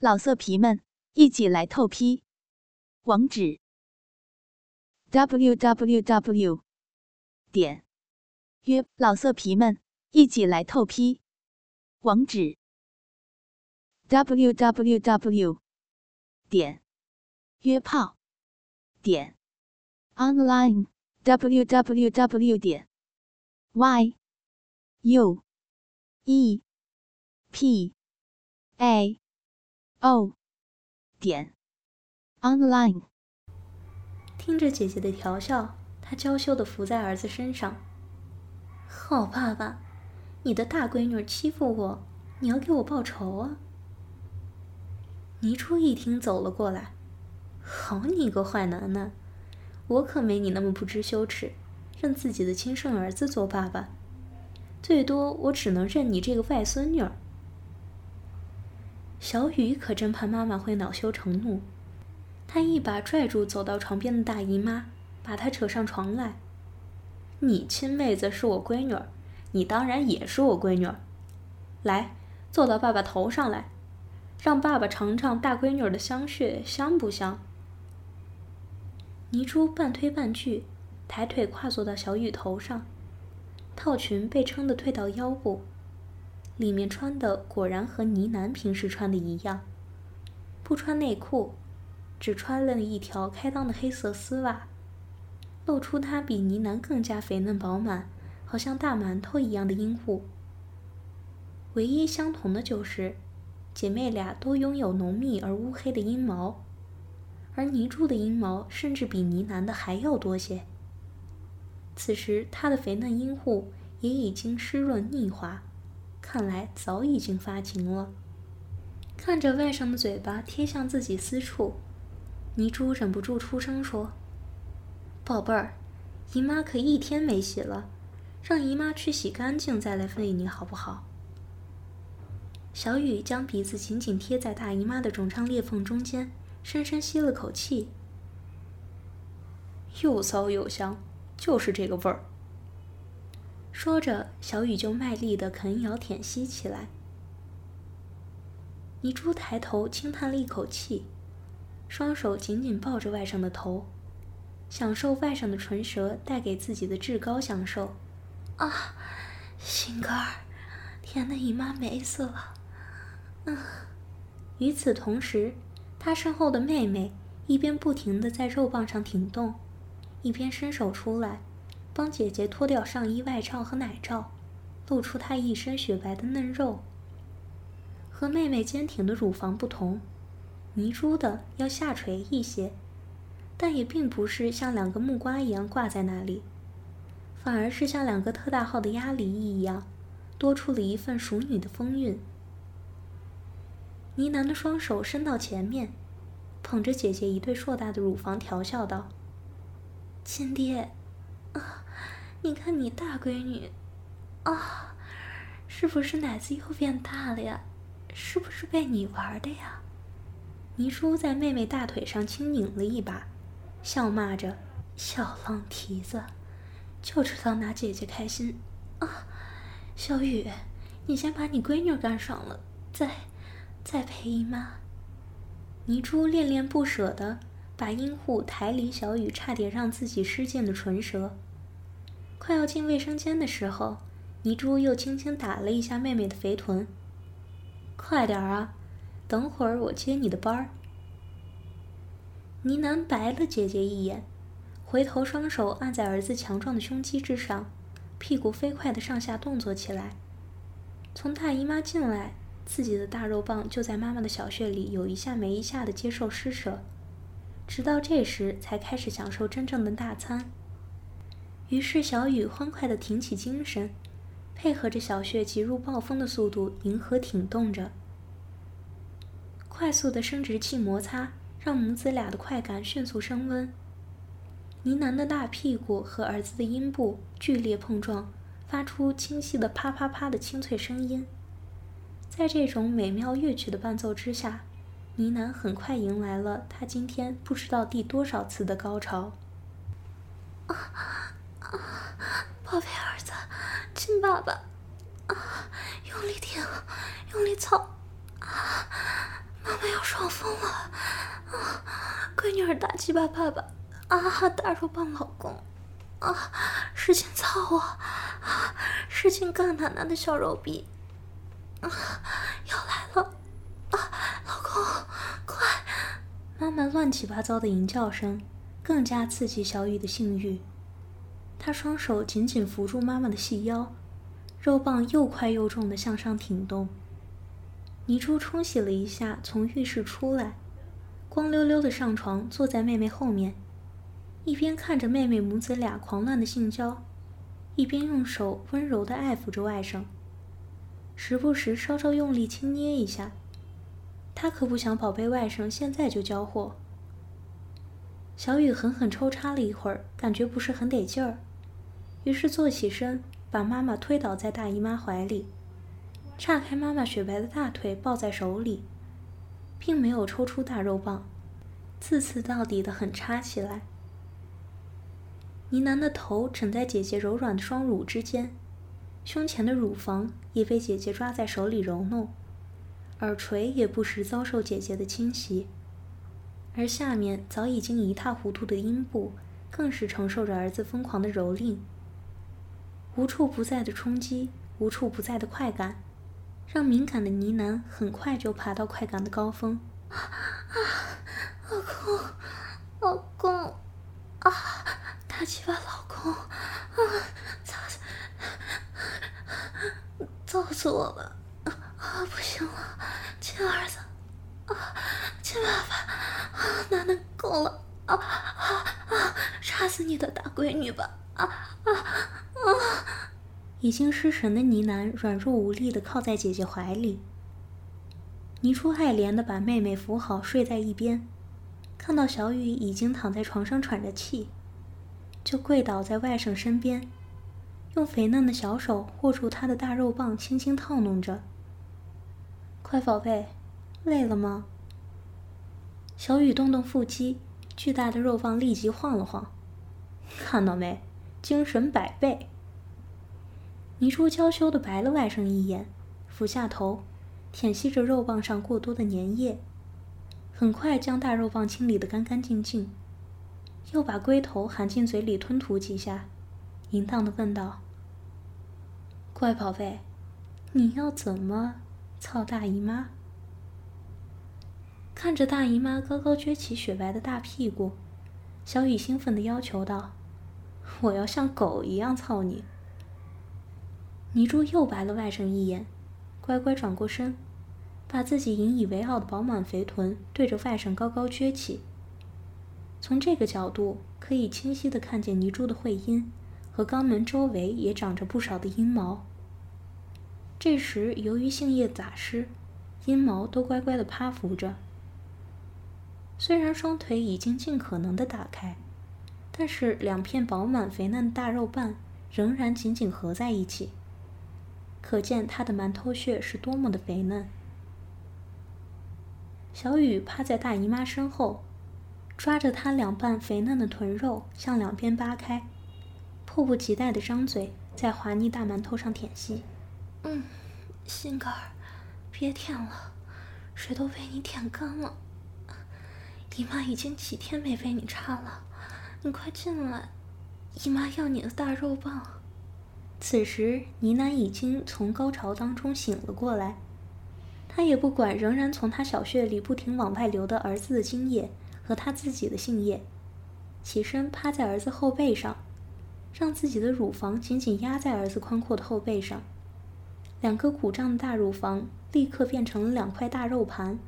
老色皮们，一起来透批！网址：w w w 点约老色皮们一起来透批。网址：w w w 点约炮。点 online w w w 点 y u e p a o 点 online。听着姐姐的调笑，她娇羞的伏在儿子身上。好爸爸，你的大闺女欺负我，你要给我报仇啊！倪初一听走了过来，好你个坏男人，我可没你那么不知羞耻，认自己的亲生儿子做爸爸，最多我只能认你这个外孙女儿。小雨可真怕妈妈会恼羞成怒，她一把拽住走到床边的大姨妈，把她扯上床来。你亲妹子是我闺女儿，你当然也是我闺女儿。来，坐到爸爸头上来，让爸爸尝尝大闺女儿的香血香不香。倪珠半推半拒，抬腿跨坐到小雨头上，套裙被撑得退到腰部。里面穿的果然和呢喃平时穿的一样，不穿内裤，只穿了一条开裆的黑色丝袜，露出她比呢喃更加肥嫩饱满，好像大馒头一样的阴户。唯一相同的就是，姐妹俩都拥有浓密而乌黑的阴毛，而泥柱的阴毛甚至比呢喃的还要多些。此时她的肥嫩阴户也已经湿润腻滑。看来早已经发情了。看着外甥的嘴巴贴向自己私处，泥珠忍不住出声说：“宝贝儿，姨妈可一天没洗了，让姨妈去洗干净再来喂你好不好？”小雨将鼻子紧紧贴在大姨妈的肿胀裂缝中间，深深吸了口气，又骚又香，就是这个味儿。说着，小雨就卖力的啃咬舔吸起来。泥珠抬头轻叹了一口气，双手紧紧抱着外甥的头，享受外甥的唇舌带给自己的至高享受。啊，心肝儿，甜的姨妈美死了。嗯。与此同时，他身后的妹妹一边不停的在肉棒上挺动，一边伸手出来。帮姐姐脱掉上衣外罩和奶罩，露出她一身雪白的嫩肉。和妹妹坚挺的乳房不同，泥珠的要下垂一些，但也并不是像两个木瓜一样挂在那里，反而是像两个特大号的鸭梨一样，多出了一份熟女的风韵。呢喃的双手伸到前面，捧着姐姐一对硕大的乳房，调笑道：“亲爹，啊。”你看你大闺女，啊，是不是奶子又变大了呀？是不是被你玩的呀？倪叔在妹妹大腿上轻拧了一把，笑骂着：“小浪蹄子，就知道拿姐姐开心啊！”小雨，你先把你闺女干爽了，再再陪姨妈。倪珠恋恋不舍的把阴户抬离小雨，差点让自己失禁的唇舌。快要进卫生间的时候，泥珠又轻轻打了一下妹妹的肥臀。快点啊，等会儿我接你的班儿。呢喃白了姐姐一眼，回头双手按在儿子强壮的胸肌之上，屁股飞快的上下动作起来。从大姨妈进来，自己的大肉棒就在妈妈的小穴里有一下没一下的接受施舍，直到这时才开始享受真正的大餐。于是，小雨欢快地挺起精神，配合着小雪急如暴风的速度，迎合挺动着。快速的生殖器摩擦让母子俩的快感迅速升温。呢喃的大屁股和儿子的阴部剧烈碰撞，发出清晰的啪啪啪的清脆声音。在这种美妙乐曲的伴奏之下，呢喃很快迎来了他今天不知道第多少次的高潮。啊！宝贝儿子，亲爸爸！啊，用力顶，用力操！啊，妈妈要爽疯了！啊，闺女儿大鸡巴爸爸，啊，大肉棒老公，啊，使劲操我，啊，使劲干奶奶的小肉逼，啊，要来了！啊，老公，快！妈妈乱七八糟的淫叫声，更加刺激小雨的性欲。他双手紧紧扶住妈妈的细腰，肉棒又快又重的向上挺动。泥珠冲洗了一下，从浴室出来，光溜溜的上床，坐在妹妹后面，一边看着妹妹母子俩狂乱的性交，一边用手温柔地爱抚着外甥，时不时稍稍用力轻捏一下。他可不想宝贝外甥现在就交货。小雨狠狠抽插了一会儿，感觉不是很得劲儿。于是坐起身，把妈妈推倒在大姨妈怀里，岔开妈妈雪白的大腿抱在手里，并没有抽出大肉棒，刺刺到底的狠插起来。呢喃的头枕在姐姐柔软的双乳之间，胸前的乳房也被姐姐抓在手里揉弄，耳垂也不时遭受姐姐的侵袭，而下面早已经一塌糊涂的阴部，更是承受着儿子疯狂的蹂躏。无处不在的冲击，无处不在的快感，让敏感的呢喃很快就爬到快感的高峰。啊，老公，老公，啊，大鸡巴老公，啊，操死，揍死我了！啊，不行了，亲儿子，啊，亲爸爸，啊，楠楠够了，啊啊啊，杀死你的大闺女吧！啊啊啊！已经失神的呢喃软弱无力的靠在姐姐怀里。倪初爱怜的把妹妹扶好，睡在一边，看到小雨已经躺在床上喘着气，就跪倒在外甥身边，用肥嫩的小手握住他的大肉棒，轻轻套弄着。乖宝贝，累了吗？小雨动动腹肌，巨大的肉棒立即晃了晃，看到没？精神百倍。倪珠娇羞的白了外甥一眼，俯下头，舔吸着肉棒上过多的粘液，很快将大肉棒清理得干干净净，又把龟头含进嘴里吞吐几下，淫荡的问道：“乖宝贝，你要怎么操大姨妈？”看着大姨妈高高撅起雪白的大屁股，小雨兴奋地要求道。我要像狗一样操你！泥珠又白了外甥一眼，乖乖转过身，把自己引以为傲的饱满肥臀对着外甥高高撅起。从这个角度，可以清晰的看见泥珠的会阴和肛门周围也长着不少的阴毛。这时，由于性液杂湿，阴毛都乖乖的趴伏着。虽然双腿已经尽可能的打开。但是两片饱满肥嫩的大肉瓣仍然紧紧合在一起，可见他的馒头穴是多么的肥嫩。小雨趴在大姨妈身后，抓着她两瓣肥嫩的臀肉向两边扒开，迫不及待地张嘴在滑腻大馒头上舔吸。嗯，心肝儿，别舔了，水都被你舔干了。姨妈已经几天没被你插了。你快进来，姨妈要你的大肉棒。此时，呢喃已经从高潮当中醒了过来，他也不管仍然从他小穴里不停往外流的儿子的精液和他自己的性液，起身趴在儿子后背上，让自己的乳房紧紧压在儿子宽阔的后背上，两个鼓胀的大乳房立刻变成了两块大肉盘。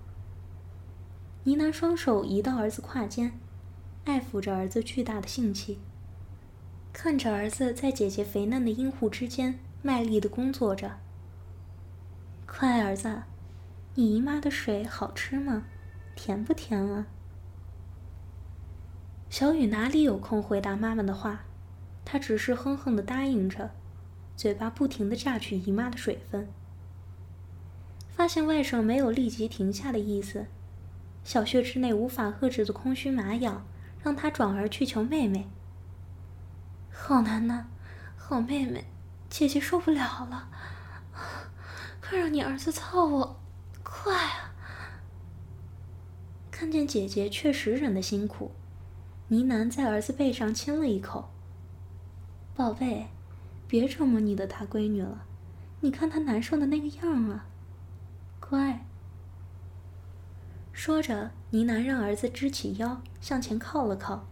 呢喃双手移到儿子胯间。爱抚着儿子巨大的性器，看着儿子在姐姐肥嫩的阴户之间卖力的工作着。快，儿子，你姨妈的水好吃吗？甜不甜啊？小雨哪里有空回答妈妈的话，她只是哼哼的答应着，嘴巴不停的榨取姨妈的水分。发现外甥没有立即停下的意思，小穴之内无法遏制的空虚麻痒。让他转而去求妹妹。好楠楠，好妹妹，姐姐受不了了，快让你儿子操我，快啊！看见姐姐确实忍得辛苦，呢喃在儿子背上亲了一口。宝贝，别折磨你的大闺女了，你看她难受的那个样啊，乖。说着，呢喃让儿子支起腰，向前靠了靠，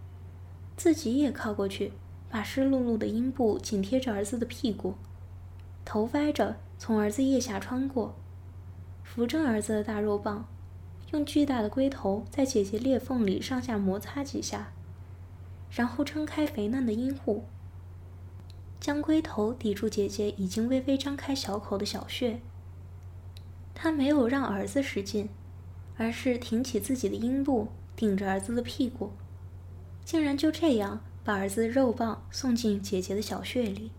自己也靠过去，把湿漉漉的阴部紧贴着儿子的屁股，头歪着从儿子腋下穿过，扶正儿子的大肉棒，用巨大的龟头在姐姐裂缝里上下摩擦几下，然后撑开肥嫩的阴户，将龟头抵住姐姐已经微微张开小口的小穴。他没有让儿子使劲。而是挺起自己的阴部，顶着儿子的屁股，竟然就这样把儿子的肉棒送进姐姐的小穴里。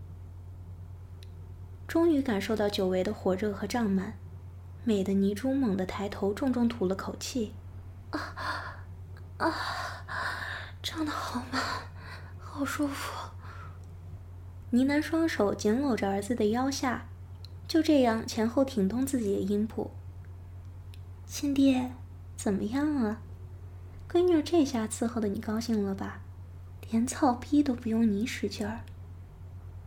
终于感受到久违的火热和胀满，美的泥珠猛地抬头，重重吐了口气：“啊啊，胀得好慢，好舒服。”呢喃双手紧搂着儿子的腰下，就这样前后挺动自己的阴部。亲爹，怎么样啊？闺女这下伺候的你高兴了吧？连操逼都不用你使劲儿。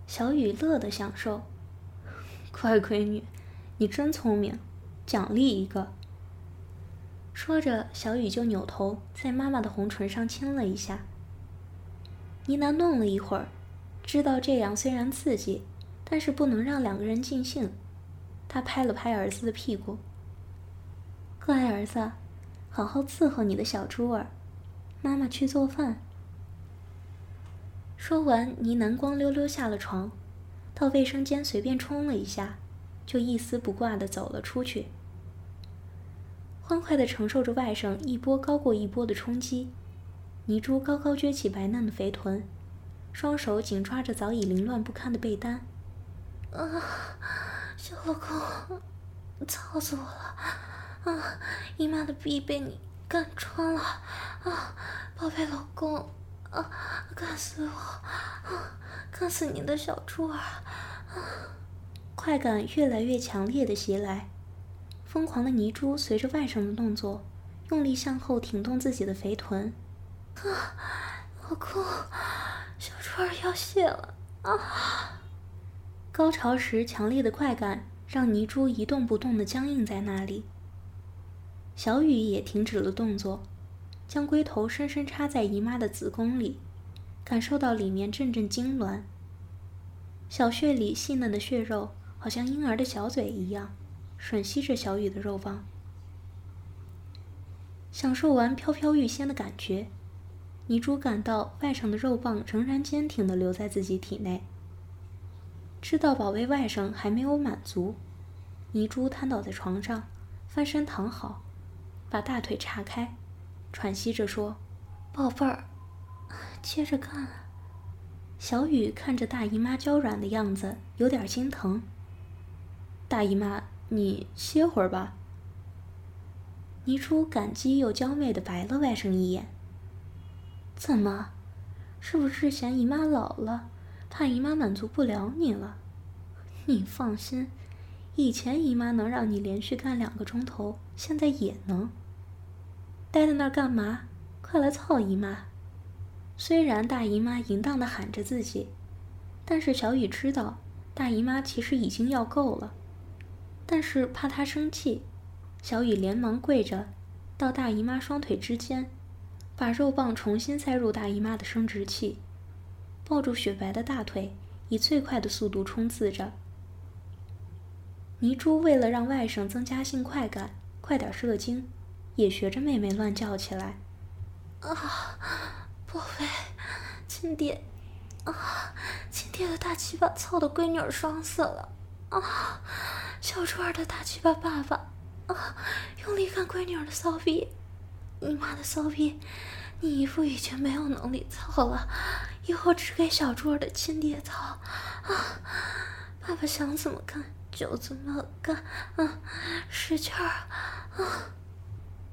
小雨乐得享受，乖闺女，你真聪明，奖励一个。说着，小雨就扭头在妈妈的红唇上亲了一下。呢喃弄了一会儿，知道这样虽然刺激，但是不能让两个人尽兴，他拍了拍儿子的屁股。乖儿子，好好伺候你的小猪儿，妈妈去做饭。说完，呢喃光溜溜下了床，到卫生间随便冲了一下，就一丝不挂的走了出去。欢快的承受着外甥一波高过一波的冲击，泥珠高高撅起白嫩的肥臀，双手紧抓着早已凌乱不堪的被单。啊，小老公，操死我了！啊！姨妈的逼被你干穿了！啊，宝贝老公！啊，干死我！啊，干死你的小猪儿！啊！快感越来越强烈的袭来，疯狂的泥珠随着外甥的动作，用力向后挺动自己的肥臀。啊，老公，小猪儿要泄了！啊！高潮时强烈的快感让泥珠一动不动的僵硬在那里。小雨也停止了动作，将龟头深深插在姨妈的子宫里，感受到里面阵阵痉挛。小穴里细嫩的血肉，好像婴儿的小嘴一样，吮吸着小雨的肉棒。享受完飘飘欲仙的感觉，泥珠感到外甥的肉棒仍然坚挺地留在自己体内。知道宝贝外甥还没有满足，泥珠瘫倒在床上，翻身躺好。把大腿岔开，喘息着说：“宝贝儿，接着干。”小雨看着大姨妈娇软的样子，有点心疼。大姨妈，你歇会儿吧。倪初感激又娇媚的白了外甥一眼。怎么，是不是嫌姨妈老了，怕姨妈满足不了你了？你放心，以前姨妈能让你连续干两个钟头，现在也能。待在那儿干嘛？快来操姨妈！虽然大姨妈淫荡的喊着自己，但是小雨知道大姨妈其实已经要够了。但是怕她生气，小雨连忙跪着，到大姨妈双腿之间，把肉棒重新塞入大姨妈的生殖器，抱住雪白的大腿，以最快的速度冲刺着。泥珠为了让外甥增加性快感，快点射精。也学着妹妹乱叫起来，啊，宝贝，亲爹，啊，亲爹的大鸡巴操的闺女儿爽死了，啊，小猪儿的大鸡巴爸爸，啊，用力干闺女儿的骚逼，你妈的骚逼，你姨父已经没有能力操了，以后只给小猪儿的亲爹操，啊，爸爸想怎么干就怎么干，啊，使劲儿，啊。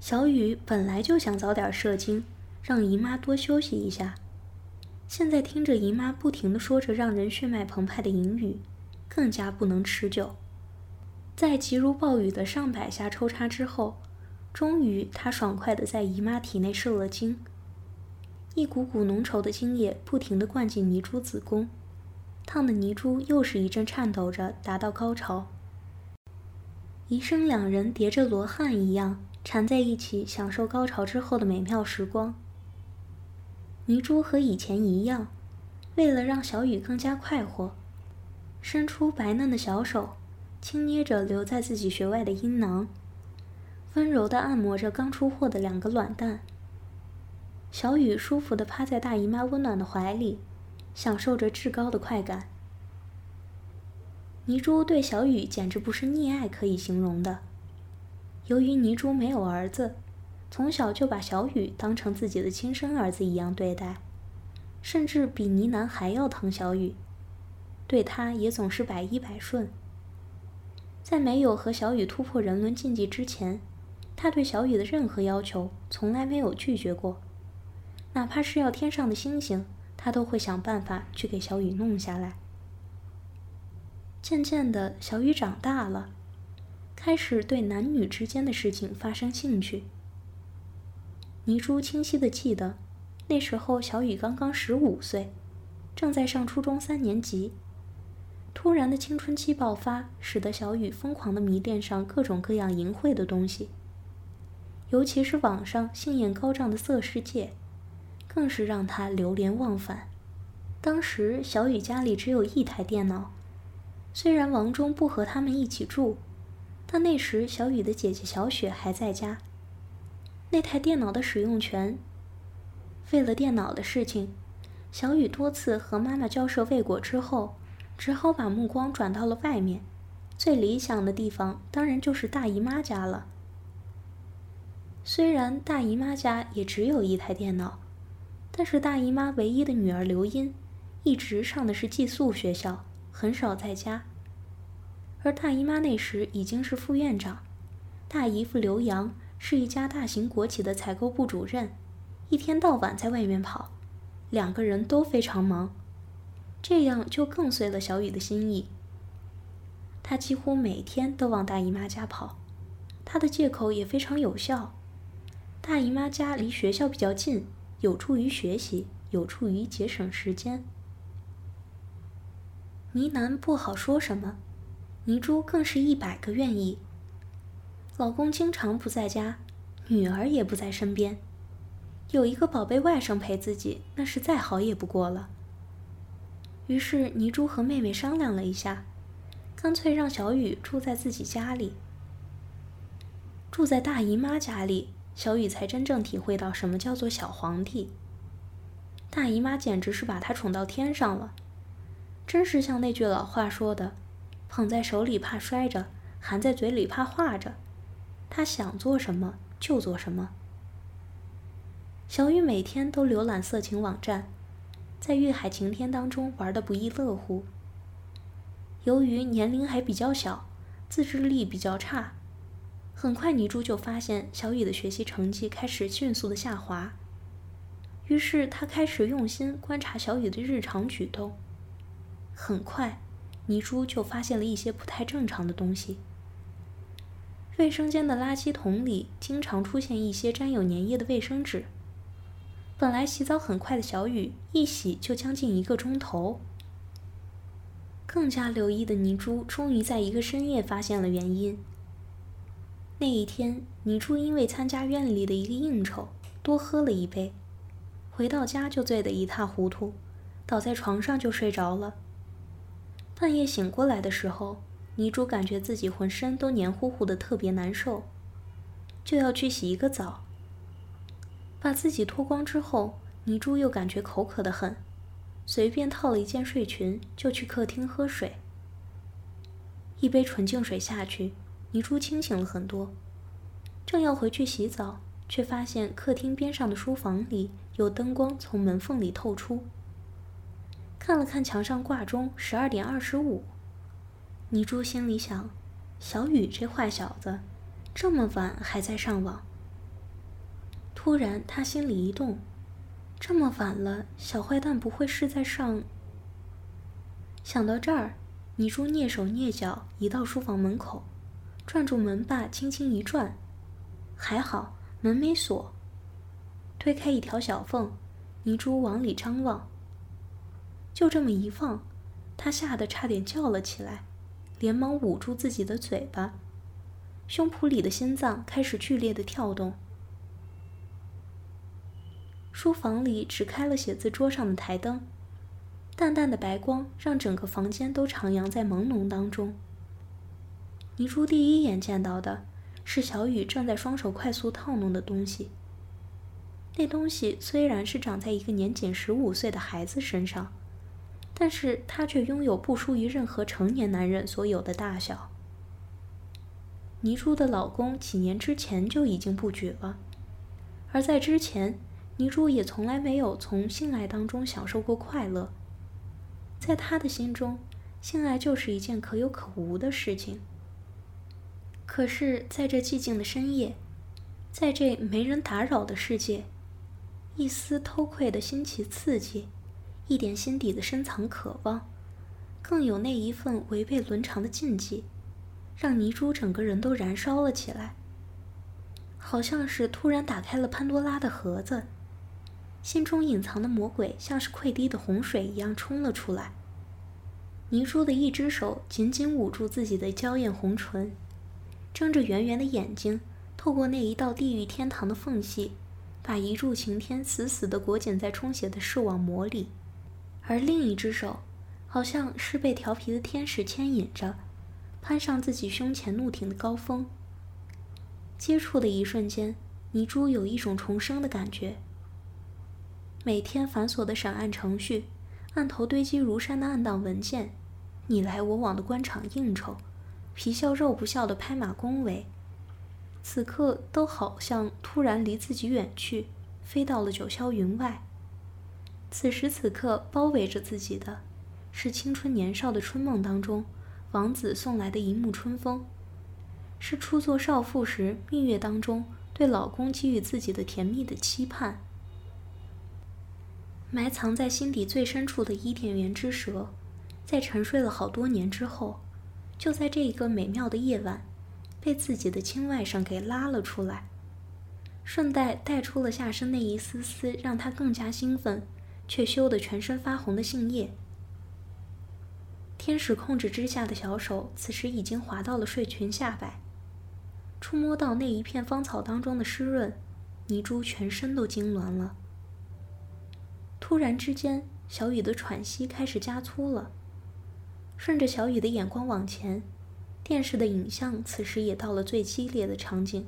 小雨本来就想早点射精，让姨妈多休息一下。现在听着姨妈不停的说着让人血脉澎湃的淫语，更加不能持久。在急如暴雨的上百下抽插之后，终于，她爽快地在姨妈体内射了精，一股股浓稠的精液不停地灌进泥珠子宫，烫的泥珠又是一阵颤抖着达到高潮。医生两人叠着罗汉一样缠在一起，享受高潮之后的美妙时光。泥珠和以前一样，为了让小雨更加快活，伸出白嫩的小手，轻捏着留在自己穴外的阴囊。温柔地按摩着刚出货的两个卵蛋，小雨舒服地趴在大姨妈温暖的怀里，享受着至高的快感。泥珠对小雨简直不是溺爱可以形容的。由于泥珠没有儿子，从小就把小雨当成自己的亲生儿子一样对待，甚至比呢喃还要疼小雨，对他也总是百依百顺。在没有和小雨突破人伦禁忌之前。他对小雨的任何要求从来没有拒绝过，哪怕是要天上的星星，他都会想办法去给小雨弄下来。渐渐的，小雨长大了，开始对男女之间的事情发生兴趣。倪珠清晰的记得，那时候小雨刚刚十五岁，正在上初中三年级。突然的青春期爆发，使得小雨疯狂的迷恋上各种各样淫秽的东西。尤其是网上性眼高涨的色世界，更是让他流连忘返。当时小雨家里只有一台电脑，虽然王忠不和他们一起住，但那时小雨的姐姐小雪还在家。那台电脑的使用权，为了电脑的事情，小雨多次和妈妈交涉未果之后，只好把目光转到了外面。最理想的地方当然就是大姨妈家了。虽然大姨妈家也只有一台电脑，但是大姨妈唯一的女儿刘英，一直上的是寄宿学校，很少在家。而大姨妈那时已经是副院长，大姨夫刘洋是一家大型国企的采购部主任，一天到晚在外面跑，两个人都非常忙，这样就更遂了小雨的心意。他几乎每天都往大姨妈家跑，他的借口也非常有效。大姨妈家离学校比较近，有助于学习，有助于节省时间。呢喃不好说什么，泥珠更是一百个愿意。老公经常不在家，女儿也不在身边，有一个宝贝外甥陪自己，那是再好也不过了。于是泥珠和妹妹商量了一下，干脆让小雨住在自己家里，住在大姨妈家里。小雨才真正体会到什么叫做小皇帝。大姨妈简直是把她宠到天上了，真是像那句老话说的：“捧在手里怕摔着，含在嘴里怕化着。”他想做什么就做什么。小雨每天都浏览色情网站，在欲海晴天当中玩得不亦乐乎。由于年龄还比较小，自制力比较差。很快，泥珠就发现小雨的学习成绩开始迅速的下滑。于是，他开始用心观察小雨的日常举动。很快，泥珠就发现了一些不太正常的东西。卫生间的垃圾桶里经常出现一些沾有粘液的卫生纸。本来洗澡很快的小雨，一洗就将近一个钟头。更加留意的泥珠，终于在一个深夜发现了原因。那一天，倪珠因为参加院里的一个应酬，多喝了一杯，回到家就醉得一塌糊涂，倒在床上就睡着了。半夜醒过来的时候，泥珠感觉自己浑身都黏糊糊的，特别难受，就要去洗一个澡。把自己脱光之后，泥珠又感觉口渴的很，随便套了一件睡裙就去客厅喝水。一杯纯净水下去。泥珠清醒了很多，正要回去洗澡，却发现客厅边上的书房里有灯光从门缝里透出。看了看墙上挂钟，十二点二十五。泥珠心里想：小雨这坏小子，这么晚还在上网。突然，他心里一动：这么晚了，小坏蛋不会是在上……想到这儿，泥珠蹑手蹑脚移到书房门口。转住门把，轻轻一转，还好门没锁。推开一条小缝，泥珠往里张望。就这么一放，他吓得差点叫了起来，连忙捂住自己的嘴巴，胸脯里的心脏开始剧烈的跳动。书房里只开了写字桌上的台灯，淡淡的白光让整个房间都徜徉在朦胧当中。泥珠第一眼见到的是小雨正在双手快速套弄的东西。那东西虽然是长在一个年仅十五岁的孩子身上，但是他却拥有不输于任何成年男人所有的大小。泥珠的老公几年之前就已经不举了，而在之前。泥珠也从来没有从性爱当中享受过快乐，在他的心中，性爱就是一件可有可无的事情。可是，在这寂静的深夜，在这没人打扰的世界，一丝偷窥的新奇刺激，一点心底的深藏渴望，更有那一份违背伦常的禁忌，让泥珠整个人都燃烧了起来，好像是突然打开了潘多拉的盒子。心中隐藏的魔鬼像是溃堤的洪水一样冲了出来。泥珠的一只手紧紧捂住自己的娇艳红唇，睁着圆圆的眼睛，透过那一道地狱天堂的缝隙，把一柱擎天死死地裹紧在充血的视网膜里。而另一只手，好像是被调皮的天使牵引着，攀上自己胸前怒挺的高峰。接触的一瞬间，泥珠有一种重生的感觉。每天繁琐的审案程序，案头堆积如山的案档文件，你来我往的官场应酬，皮笑肉不笑的拍马恭维，此刻都好像突然离自己远去，飞到了九霄云外。此时此刻，包围着自己的，是青春年少的春梦当中，王子送来的一幕春风，是初作少妇时蜜月当中对老公给予自己的甜蜜的期盼。埋藏在心底最深处的伊甸园之蛇，在沉睡了好多年之后，就在这一个美妙的夜晚，被自己的亲外甥给拉了出来，顺带带出了下身那一丝丝让他更加兴奋，却羞得全身发红的杏叶。天使控制之下的小手，此时已经滑到了睡裙下摆，触摸到那一片芳草当中的湿润，泥珠全身都痉挛了。突然之间，小雨的喘息开始加粗了。顺着小雨的眼光往前，电视的影像此时也到了最激烈的场景。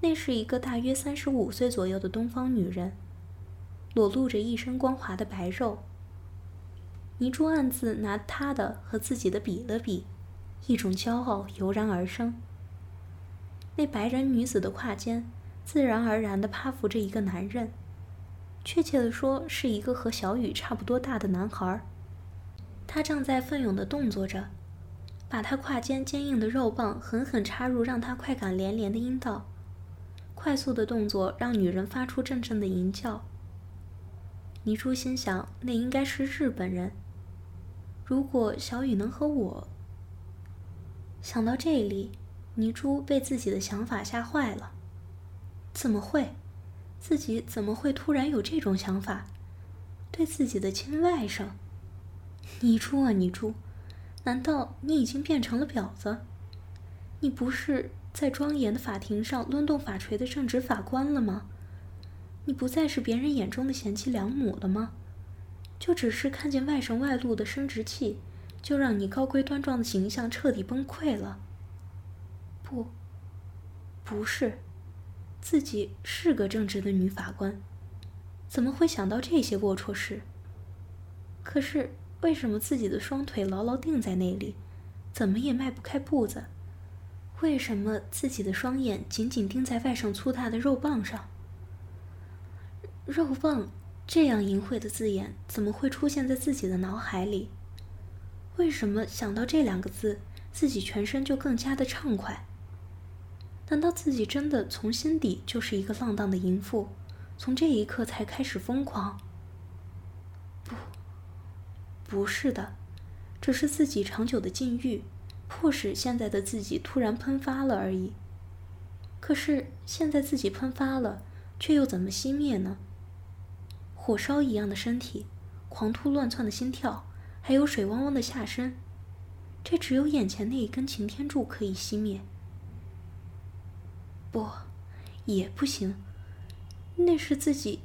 那是一个大约三十五岁左右的东方女人，裸露着一身光滑的白肉。泥珠暗自拿她的和自己的比了比，一种骄傲油然而生。那白人女子的胯间，自然而然地趴伏着一个男人。确切的说，是一个和小雨差不多大的男孩。他正在奋勇地动作着，把他胯间坚硬的肉棒狠狠插入让他快感连连的阴道。快速的动作让女人发出阵阵的淫叫。尼珠心想，那应该是日本人。如果小雨能和我……想到这里，尼珠被自己的想法吓坏了。怎么会？自己怎么会突然有这种想法？对自己的亲外甥，尼珠啊尼珠，难道你已经变成了婊子？你不是在庄严的法庭上抡动法锤的正直法官了吗？你不再是别人眼中的贤妻良母了吗？就只是看见外甥外露的生殖器，就让你高贵端庄的形象彻底崩溃了？不，不是。自己是个正直的女法官，怎么会想到这些龌龊事？可是为什么自己的双腿牢牢定在那里，怎么也迈不开步子？为什么自己的双眼紧紧盯在外甥粗大的肉棒上？肉棒这样淫秽的字眼怎么会出现在自己的脑海里？为什么想到这两个字，自己全身就更加的畅快？难道自己真的从心底就是一个浪荡的淫妇，从这一刻才开始疯狂？不，不是的，只是自己长久的禁欲，迫使现在的自己突然喷发了而已。可是现在自己喷发了，却又怎么熄灭呢？火烧一样的身体，狂突乱窜的心跳，还有水汪汪的下身，这只有眼前那一根擎天柱可以熄灭。不，也不行，那是自己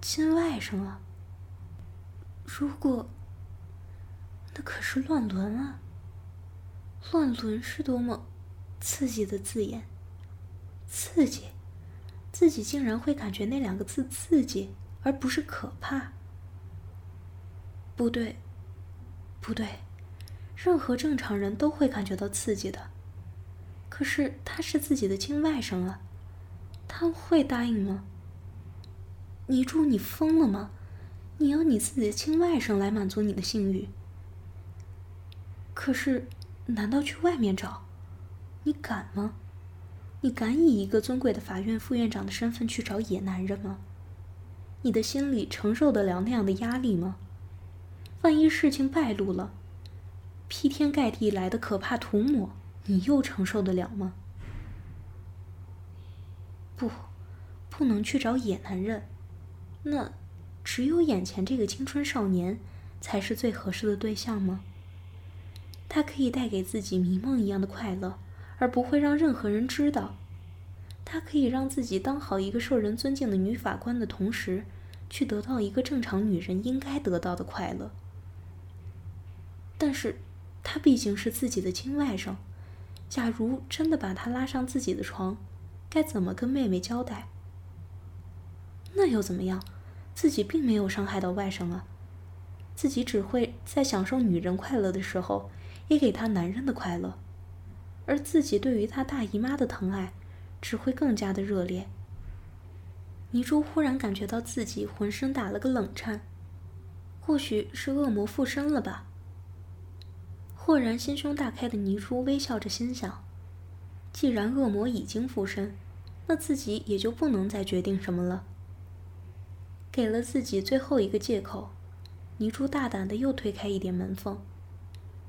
亲外甥啊。如果，那可是乱伦啊！乱伦是多么刺激的字眼，刺激，自己竟然会感觉那两个字刺激。而不是可怕。不对，不对，任何正常人都会感觉到刺激的。可是他是自己的亲外甥啊，他会答应吗？泥珠，你疯了吗？你要你自己的亲外甥来满足你的性欲？可是，难道去外面找？你敢吗？你敢以一个尊贵的法院副院长的身份去找野男人吗？你的心里承受得了那样的压力吗？万一事情败露了，劈天盖地来的可怕涂抹，你又承受得了吗？不，不能去找野男人，那只有眼前这个青春少年才是最合适的对象吗？他可以带给自己迷梦一样的快乐，而不会让任何人知道。他可以让自己当好一个受人尊敬的女法官的同时，去得到一个正常女人应该得到的快乐。但是，他毕竟是自己的亲外甥，假如真的把他拉上自己的床，该怎么跟妹妹交代？那又怎么样？自己并没有伤害到外甥啊，自己只会在享受女人快乐的时候，也给他男人的快乐，而自己对于他大姨妈的疼爱。只会更加的热烈。泥珠忽然感觉到自己浑身打了个冷颤，或许是恶魔附身了吧。豁然心胸大开的泥珠微笑着心想：既然恶魔已经附身，那自己也就不能再决定什么了。给了自己最后一个借口，泥珠大胆的又推开一点门缝。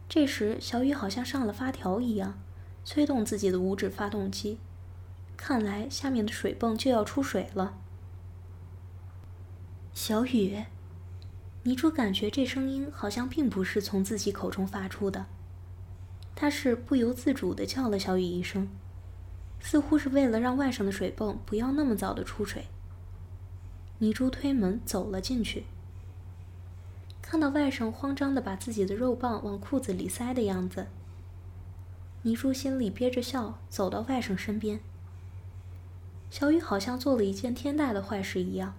这时，小雨好像上了发条一样，催动自己的五指发动机。看来下面的水泵就要出水了。小雨，泥珠感觉这声音好像并不是从自己口中发出的，他是不由自主的叫了小雨一声，似乎是为了让外甥的水泵不要那么早的出水。泥珠推门走了进去，看到外甥慌张的把自己的肉棒往裤子里塞的样子，泥珠心里憋着笑，走到外甥身边。小雨好像做了一件天大的坏事一样，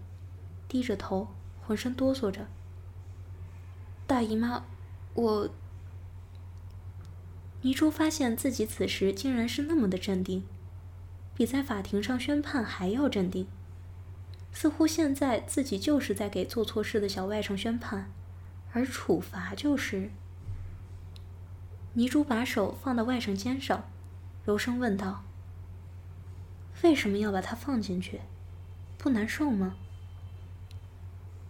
低着头，浑身哆嗦着。大姨妈，我……泥珠发现自己此时竟然是那么的镇定，比在法庭上宣判还要镇定，似乎现在自己就是在给做错事的小外甥宣判，而处罚就是……泥珠把手放到外甥肩上，柔声问道。为什么要把它放进去？不难受吗？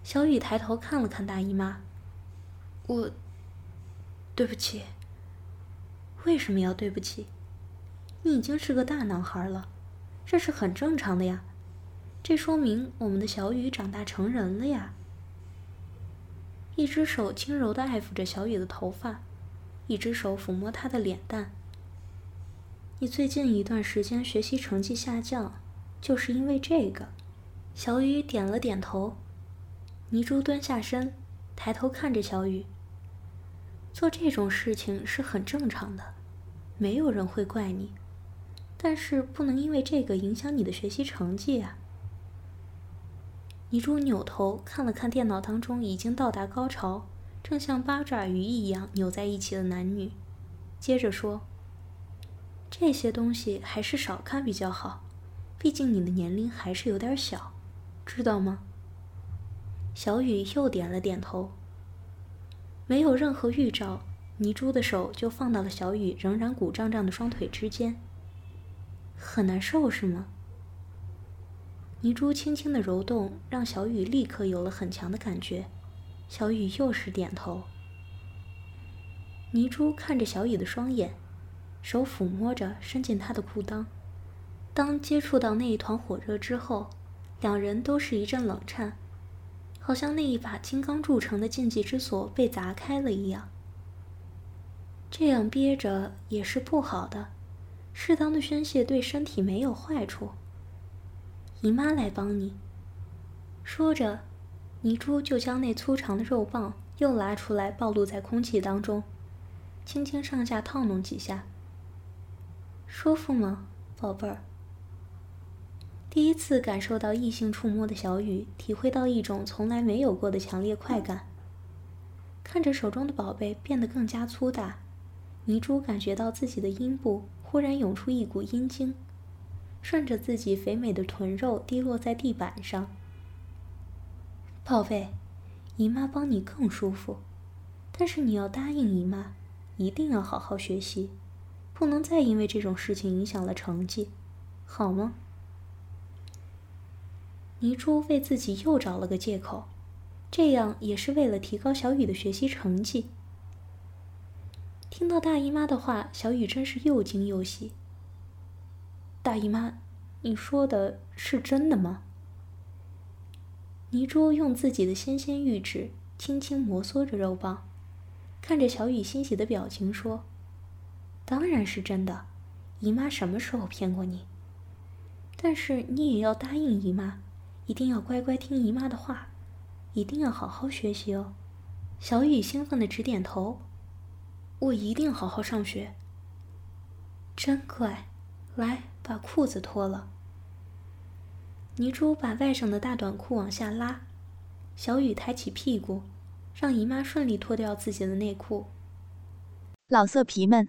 小雨抬头看了看大姨妈，我对不起。为什么要对不起？你已经是个大男孩了，这是很正常的呀。这说明我们的小雨长大成人了呀。一只手轻柔的爱抚着小雨的头发，一只手抚摸她的脸蛋。你最近一段时间学习成绩下降，就是因为这个。小雨点了点头。泥珠蹲下身，抬头看着小雨。做这种事情是很正常的，没有人会怪你。但是不能因为这个影响你的学习成绩啊。泥珠扭头看了看电脑当中已经到达高潮，正像八爪鱼一样扭在一起的男女，接着说。那些东西还是少看比较好，毕竟你的年龄还是有点小，知道吗？小雨又点了点头。没有任何预兆，泥珠的手就放到了小雨仍然鼓胀胀的双腿之间。很难受是吗？泥珠轻轻的揉动，让小雨立刻有了很强的感觉。小雨又是点头。泥珠看着小雨的双眼。手抚摸着，伸进他的裤裆，当接触到那一团火热之后，两人都是一阵冷颤，好像那一把金刚铸成的禁忌之锁被砸开了一样。这样憋着也是不好的，适当的宣泄对身体没有坏处。姨妈来帮你。说着，泥珠就将那粗长的肉棒又拉出来，暴露在空气当中，轻轻上下套弄几下。舒服吗，宝贝儿？第一次感受到异性触摸的小雨，体会到一种从来没有过的强烈快感。看着手中的宝贝变得更加粗大。泥珠感觉到自己的阴部忽然涌出一股阴茎，顺着自己肥美的臀肉滴落在地板上。宝贝，姨妈帮你更舒服，但是你要答应姨妈，一定要好好学习，不能再因为这种事情影响了成绩，好吗？泥珠为自己又找了个借口，这样也是为了提高小雨的学习成绩。听到大姨妈的话，小雨真是又惊又喜。大姨妈，你说的是真的吗？泥珠用自己的纤纤玉指轻轻摩挲着肉棒，看着小雨欣喜的表情说：“当然是真的，姨妈什么时候骗过你？但是你也要答应姨妈，一定要乖乖听姨妈的话，一定要好好学习哦。”小雨兴奋的直点头。我一定好好上学。真乖，来把裤子脱了。泥珠把外甥的大短裤往下拉，小雨抬起屁股，让姨妈顺利脱掉自己的内裤。老色皮们，